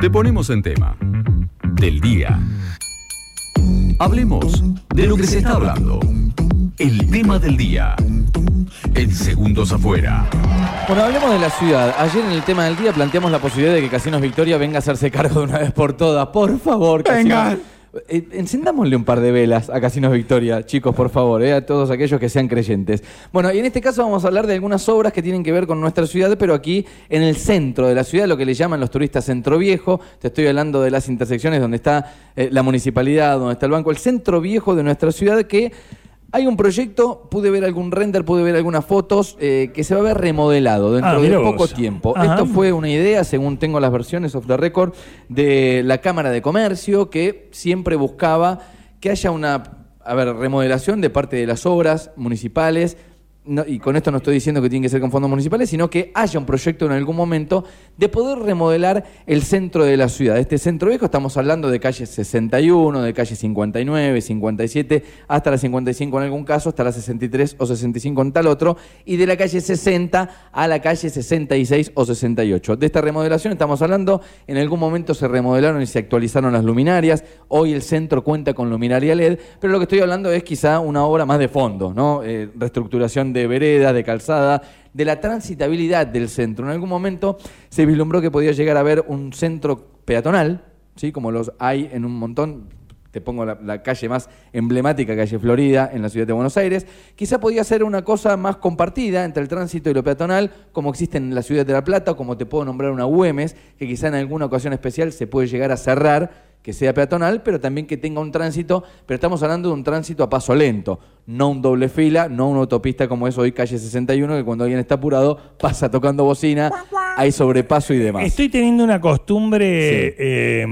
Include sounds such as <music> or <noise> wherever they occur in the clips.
te ponemos en tema. Del día. Hablemos de lo que se está hablando. El tema del día. En segundos afuera. Bueno, hablemos de la ciudad. Ayer en el tema del día planteamos la posibilidad de que Casinos Victoria venga a hacerse cargo de una vez por todas. Por favor, Casinos. Eh, encendámosle un par de velas a Casinos Victoria, chicos, por favor, eh, a todos aquellos que sean creyentes. Bueno, y en este caso vamos a hablar de algunas obras que tienen que ver con nuestra ciudad, pero aquí en el centro de la ciudad, lo que le llaman los turistas centro viejo. Te estoy hablando de las intersecciones donde está eh, la municipalidad, donde está el banco, el centro viejo de nuestra ciudad que hay un proyecto, pude ver algún render, pude ver algunas fotos, eh, que se va a ver remodelado dentro Ah, de poco vos. tiempo. Ajá. Esto fue una idea, según tengo las versiones of the record, de la Cámara de Comercio, que siempre buscaba que haya una a ver, remodelación de parte de las obras municipales. Y con esto no estoy diciendo que tienen que ser con fondos municipales, sino que haya un proyecto en algún momento de poder remodelar el centro de la ciudad. Este centro viejo, estamos hablando de calle 61, de calle 59, 57, hasta la 55 en algún caso, hasta la 63 o 65 en tal otro, y de la calle 60 a la calle 66 o 68. De esta remodelación estamos hablando, en algún momento se remodelaron y se actualizaron las luminarias, hoy el centro cuenta con luminaria LED, pero lo que estoy hablando es quizá una obra más de fondo, ¿no? Eh, reestructuración veredas, de calzada, de la transitabilidad del centro. En algún momento se vislumbró que podía llegar a haber un centro peatonal, ¿sí? como los hay en un montón. Te pongo la, la calle más emblemática, calle Florida, en la ciudad de Buenos Aires. Quizá podía ser una cosa más compartida entre el tránsito y lo peatonal, como existe en la ciudad de La Plata, o como te puedo nombrar una Güemes, que quizá en alguna ocasión especial se puede llegar a cerrar, que sea peatonal, pero también que tenga un tránsito, pero estamos hablando de un tránsito a paso lento, no un doble fila, no una autopista como es hoy calle 61, que cuando alguien está apurado pasa tocando bocina, hay sobrepaso y demás. Estoy teniendo una costumbre eh,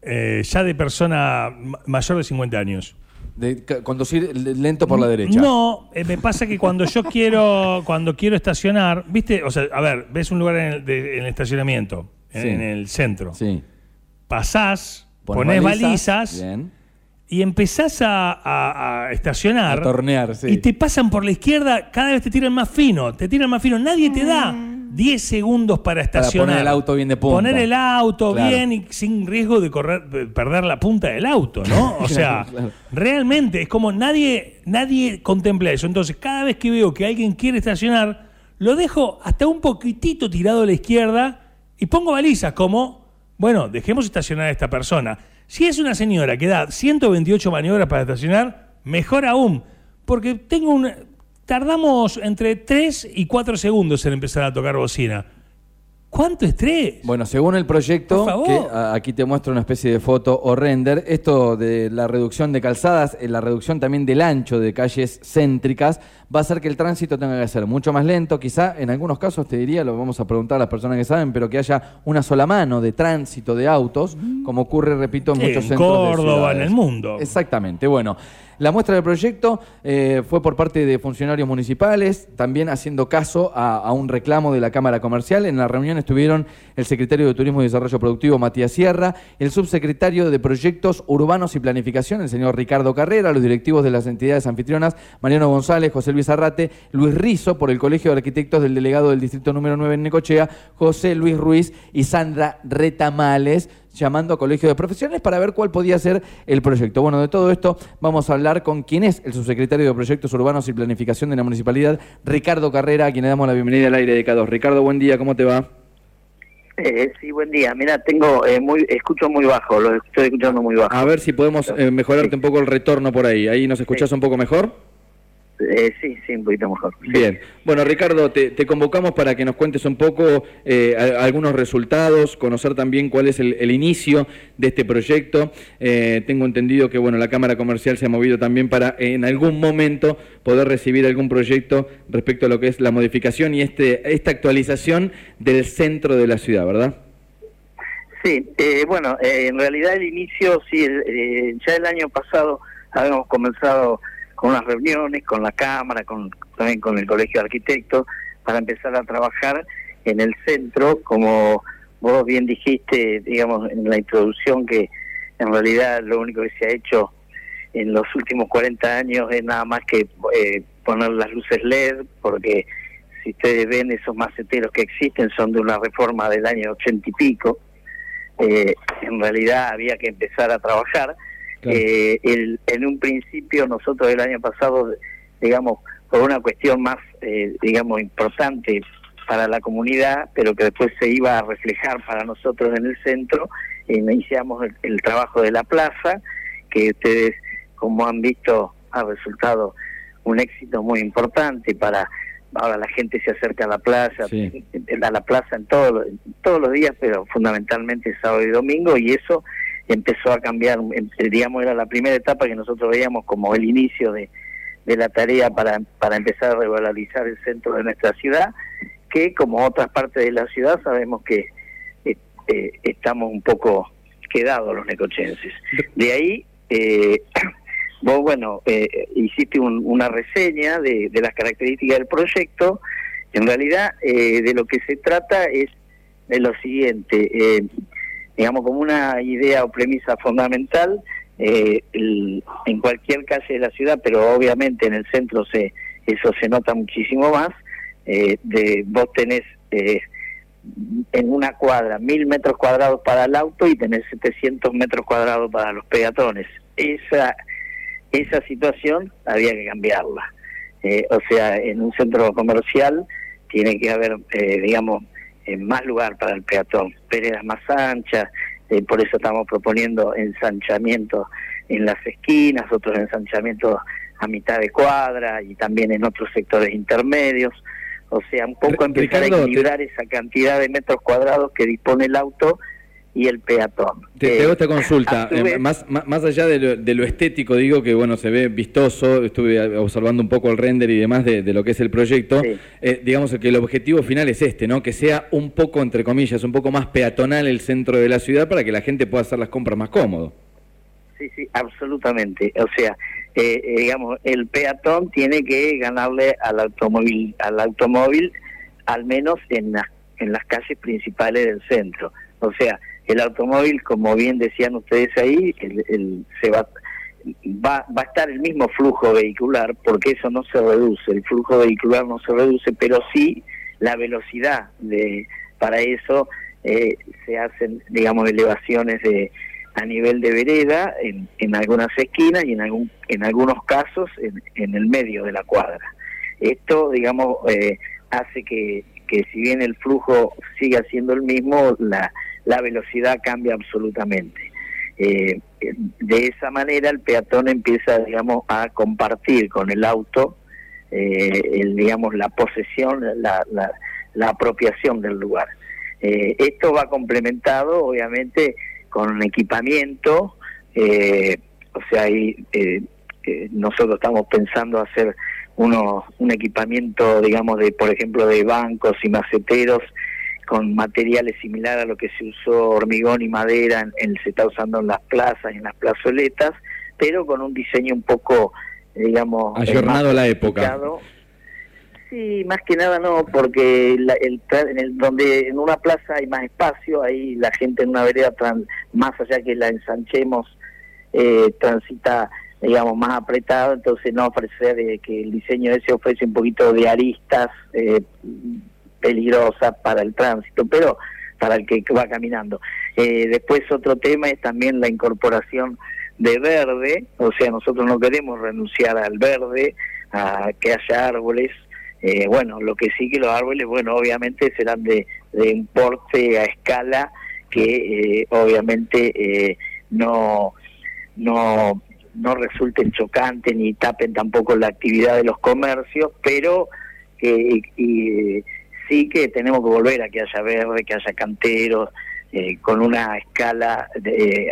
eh, ya de persona ma- mayor de 50 años. De conducir lento por la derecha. No, eh, me pasa que cuando yo quiero cuando quiero estacionar, ¿viste? O sea, a ver, ves un lugar en el, de- en el estacionamiento, en, Sí. en el centro. Sí. Pasás, ponés balizas, balizas, bien. y empezás a, a- a estacionar. A tornear, sí. Y te pasan por la izquierda, cada vez te tiran más fino, te tiran más fino. Nadie te da 10 segundos para estacionar. poner el auto bien de punta. Poner el auto Claro. bien y sin riesgo de correr, de perder la punta del auto, ¿no? <laughs> O sea, Claro, claro. realmente es como nadie, nadie contempla eso. Entonces, cada vez que veo que alguien quiere estacionar, lo dejo hasta un poquitito tirado a la izquierda y pongo balizas como, bueno, dejemos estacionar a esta persona. Si es una señora que da 128 maniobras para estacionar, mejor aún, porque tengo un tardamos entre 3 y 4 segundos en empezar a tocar bocina. ¿Cuánto estrés? Bueno, según el proyecto, que a- aquí te muestro una especie de foto o render, esto de la reducción de calzadas, eh, la reducción también del ancho de calles céntricas, va a hacer que el tránsito tenga que ser mucho más lento. Quizá en algunos casos, te diría, lo vamos a preguntar a las personas que saben, pero que haya una sola mano de tránsito de autos, como ocurre, repito, en Sí, muchos en centros de Córdoba, ciudades. en el mundo. Exactamente, bueno. La muestra del proyecto eh, fue por parte de funcionarios municipales, también haciendo caso a, a un reclamo de la Cámara Comercial. En la reunión estuvieron el secretario de Turismo y Desarrollo Productivo, Matías Sierra, el subsecretario de Proyectos Urbanos y Planificación, el señor Ricardo Carrera, los directivos de las entidades anfitrionas, Mariano González, José Luis Arrate, Luis Rizo, por el Colegio de Arquitectos del delegado del Distrito número 9 en Necochea, José Luis Ruiz y Sandra Retamales, llamando a colegios de profesionales para ver cuál podía ser el proyecto. Bueno, de todo esto vamos a hablar con quien es el subsecretario de Proyectos Urbanos y Planificación de la Municipalidad, Ricardo Carrera, a quien le damos la bienvenida al aire de K2. Ricardo, buen día, ¿cómo te va? Eh, sí, buen día. Mira, tengo eh, muy, escucho muy bajo, lo estoy escuchando muy bajo. A ver si podemos eh, mejorarte un poco el retorno por ahí. ¿Ahí nos escuchás un poco mejor? Eh, sí, sí, un poquito mejor. Sí. Bien. Bueno, Ricardo, te, te convocamos para que nos cuentes un poco eh, a- algunos resultados, conocer también cuál es el, el inicio de este proyecto. Eh, tengo entendido que bueno, la Cámara Comercial se ha movido también para en algún momento poder recibir algún proyecto respecto a lo que es la modificación y este, esta actualización del centro de la ciudad, ¿verdad? Sí, eh, bueno, eh, en realidad el inicio, sí, el- eh, ya el año pasado habíamos comenzado con unas reuniones con la Cámara, con, también con el Colegio de Arquitectos, para empezar a trabajar en el centro, como vos bien dijiste, digamos, en la introducción, que en realidad lo único que se ha hecho en los últimos 40 años es nada más que eh, poner las luces LED, porque si ustedes ven esos maceteros que existen son de una reforma del año 80 y pico. eh, en realidad había que empezar a trabajar. Eh, el, en un principio nosotros el año pasado, digamos, por una cuestión más, eh, digamos, importante para la comunidad, pero que después se iba a reflejar para nosotros en el centro, iniciamos el trabajo de la plaza, que ustedes, como han visto, ha resultado un éxito muy importante para ahora la gente se acerca a la plaza, a la plaza en todos todos los días, pero fundamentalmente sábado y domingo, y eso empezó a cambiar, digamos, era la primera etapa que nosotros veíamos como el inicio de, de la tarea para, para empezar a revalorizar el centro de nuestra ciudad, que como otras partes de la ciudad sabemos que eh, eh, estamos un poco quedados los necochenses. De ahí eh, <clears throat> Vos, bueno, eh, hiciste una reseña de, las características del proyecto. En realidad, eh, de lo que se trata es de lo siguiente, digamos, como una idea o premisa fundamental, en cualquier calle de la ciudad, pero obviamente en el centro se eso se nota muchísimo más, de vos tenés en una cuadra mil metros cuadrados para el auto y tenés 700 metros cuadrados para los peatones. Esa esa situación había que cambiarla. Eh, o sea, en un centro comercial tiene que haber, eh, digamos, eh, más lugar para el peatón, veredas más anchas, por eso estamos proponiendo ensanchamientos en las esquinas, otros ensanchamientos a mitad de cuadra y también en otros sectores intermedios. O sea, un poco empezar a equilibrar esa cantidad de metros cuadrados que dispone el auto y el peatón. Te, hago esta consulta, eh, más, más, allá de lo, estético, digo que bueno, se ve vistoso, estuve observando un poco el render y demás de, lo que es el proyecto, eh, digamos que el objetivo final es este, ¿no? Que sea un poco, entre comillas, un poco más peatonal el centro de la ciudad para que la gente pueda hacer las compras más cómodo. Sí, sí, absolutamente. O sea, eh, digamos, el peatón tiene que ganarle al automóvil, al automóvil, al menos en, en las calles principales del centro. O sea, el automóvil, como bien decían ustedes ahí, el, se va, va, va a estar el mismo flujo vehicular, porque eso no se reduce, el flujo vehicular no se reduce, pero sí la velocidad de para eso eh, se hacen, digamos, elevaciones de a nivel de vereda en, en algunas esquinas y en algún en algunos casos en, en el medio de la cuadra. Esto, digamos, eh, hace que, que si bien el flujo siga siendo el mismo, la la velocidad cambia absolutamente. Eh, de esa manera el peatón empieza, digamos, a compartir con el auto, eh, el, digamos, la posesión, la, la, apropiación del lugar. Eh, esto va complementado, obviamente, con un equipamiento, o sea, ahí, nosotros estamos pensando hacer uno, un equipamiento, digamos, de, por ejemplo, de bancos y maceteros con materiales similares a lo que se usó hormigón y madera, en, se está usando en las plazas y en las plazoletas, pero con un diseño un poco, digamos... Ayornado a la época. Sí, más que nada no, porque el, en el, donde en una plaza hay más espacio, ahí la gente en una vereda, más allá que la ensanchemos, eh, transita digamos, más apretado, entonces no ofrecer eh, que el diseño ese ofrece un poquito de aristas, eh, peligrosa para el tránsito, pero para el que va caminando. Eh, después otro tema es también la incorporación de verde, o sea, nosotros no queremos renunciar al verde, a que haya árboles, eh, bueno, lo que sí que los árboles, bueno, obviamente serán de, de importe a escala que eh, obviamente no, no, no resulten chocantes ni tapen tampoco la actividad de los comercios, pero que sí que tenemos que volver a que haya verde, que haya canteros, eh, con una escala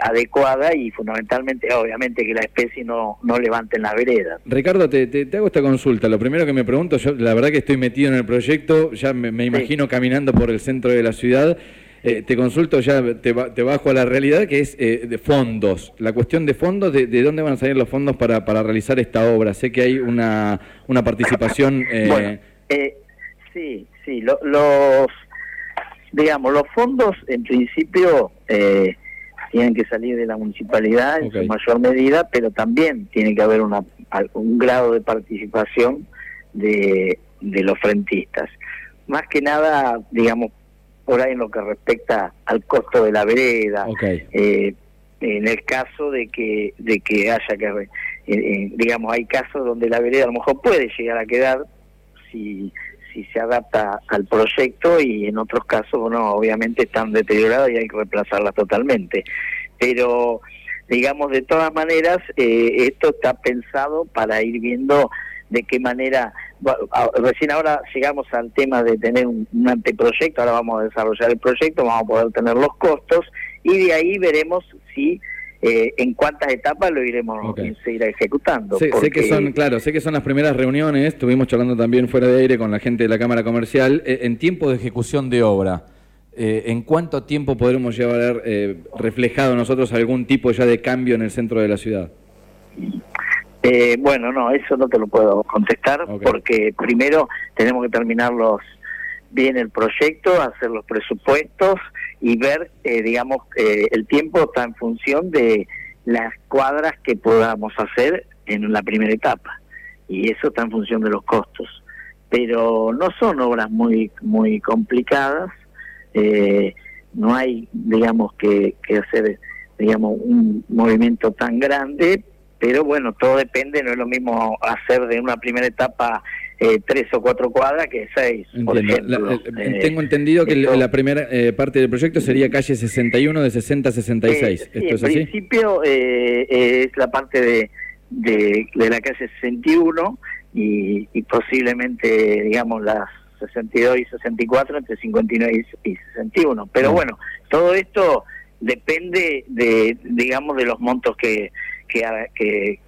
adecuada y fundamentalmente, obviamente, que la especie no, no levante en la vereda. Ricardo, te, te, hago esta consulta. Lo primero que me pregunto, yo la verdad que estoy metido en el proyecto, ya me, imagino caminando por el centro de la ciudad. Eh, te consulto, ya te, te, bajo a la realidad, que es eh, de fondos. La cuestión de fondos, de, dónde van a salir los fondos para, para realizar esta obra? Sé que hay una, una participación... Bueno, sí, Sí, los, digamos, los fondos en principio eh, tienen que salir de la municipalidad en su mayor medida, pero también tiene que haber una, un grado de participación de, de los frentistas. Más que nada, digamos, por ahí en lo que respecta al costo de la vereda. Eh, en el caso de que de que haya que eh, eh, digamos hay casos donde la vereda a lo mejor puede llegar a quedar si si se adapta al proyecto y en otros casos bueno obviamente están deterioradas y hay que reemplazarlas totalmente. Pero digamos de todas maneras esto está pensado para ir viendo de qué manera recién ahora llegamos al tema de tener un, anteproyecto, ahora vamos a desarrollar el proyecto, vamos a poder tener los costos y de ahí veremos si eh, en cuántas etapas lo iremos seguir ejecutando. Sé, que son, claro, sé que son las primeras reuniones, estuvimos charlando también fuera de aire con la gente de la Cámara Comercial, eh, en tiempo de ejecución de obra. Eh, ¿En cuánto tiempo podremos llevar reflejado nosotros algún tipo ya de cambio en el centro de la ciudad? Eh, bueno, no, eso no te lo puedo contestar porque primero tenemos que terminar los bien el proyecto, hacer los presupuestos y ver, eh, digamos, eh, el tiempo está en función de las cuadras que podamos hacer en la primera etapa. Y eso está en función de los costos. Pero no son obras muy muy complicadas, no hay, digamos, que, que hacer, digamos, un movimiento tan grande, pero bueno, todo depende, no es lo mismo hacer de una primera etapa eh, tres o cuatro cuadras que seis, por ejemplo. Eh, eh, tengo entendido que la primera parte del proyecto sería calle 61 de 60 a 66. ¿Esto es así? En principio es la parte de, de, la calle 61 y, y posiblemente, digamos, las 62 y 64 entre 59 y 61. Pero bueno, todo esto depende de, digamos, de los montos que que, que,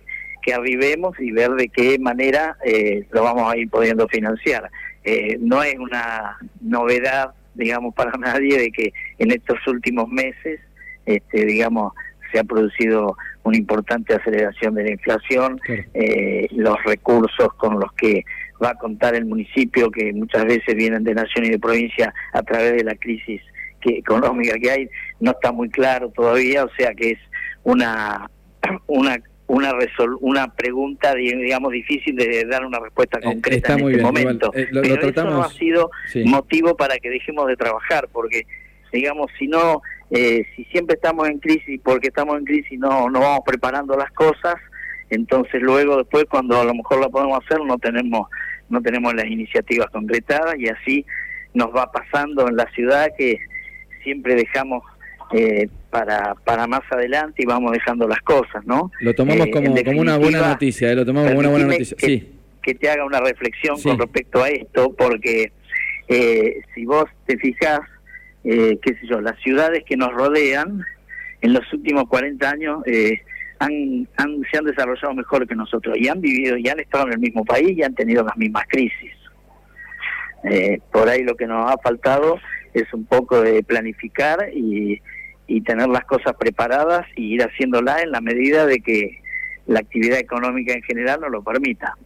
arribemos y ver de qué manera eh, lo vamos a ir pudiendo financiar. Eh, no es una novedad, digamos, para <laughs> nadie de que en estos últimos meses, este, digamos, se ha producido una importante aceleración de la inflación, eh, los recursos con los que va a contar el municipio, que muchas veces vienen de nación y de provincia a través de la crisis que, económica que hay, no está muy claro todavía, o sea que es una <clears throat> una una una pregunta digamos difícil de dar una respuesta eh, concreta en este momento. Eh, pero eso no ha sido motivo para que dejemos de trabajar porque digamos si no eh, si siempre estamos en crisis porque estamos en crisis no no vamos preparando las cosas entonces luego después cuando a lo mejor la podemos hacer no tenemos no tenemos las iniciativas concretadas y así nos va pasando en la ciudad que siempre dejamos eh, para, para más adelante y vamos dejando las cosas, ¿no? Lo tomamos eh, como, como una buena noticia, eh, lo tomamos como una buena noticia. Que, sí. que te haga una reflexión con respecto a esto, porque eh, si vos te fijas, qué sé yo, las ciudades que nos rodean en los últimos 40 años han, han, se han desarrollado mejor que nosotros y han vivido y han estado en el mismo país y han tenido las mismas crisis. por ahí lo que nos ha faltado es un poco de planificar y, y tener las cosas preparadas y ir haciéndolas en la medida de que la actividad económica en general nos lo permita.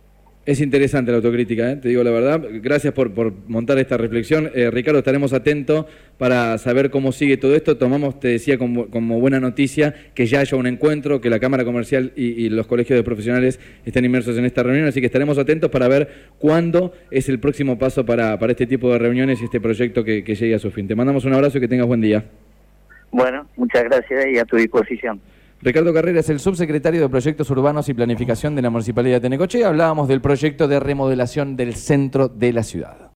Es interesante la autocrítica, ¿eh? te digo la verdad. Gracias por, por montar esta reflexión. Eh, Ricardo, estaremos atentos para saber cómo sigue todo esto. Tomamos, te decía, como, como buena noticia que ya haya un encuentro, que la Cámara Comercial y, los colegios de profesionales estén inmersos en esta reunión, así que estaremos atentos para ver cuándo es el próximo paso para, para este tipo de reuniones y este proyecto que llegue a su fin. Te mandamos un abrazo y que tengas buen día. Bueno, muchas gracias y a tu disposición. Ricardo Carrera es el subsecretario de Proyectos Urbanos y Planificación de la Municipalidad de Necochea. Hablábamos del proyecto de remodelación del centro de la ciudad.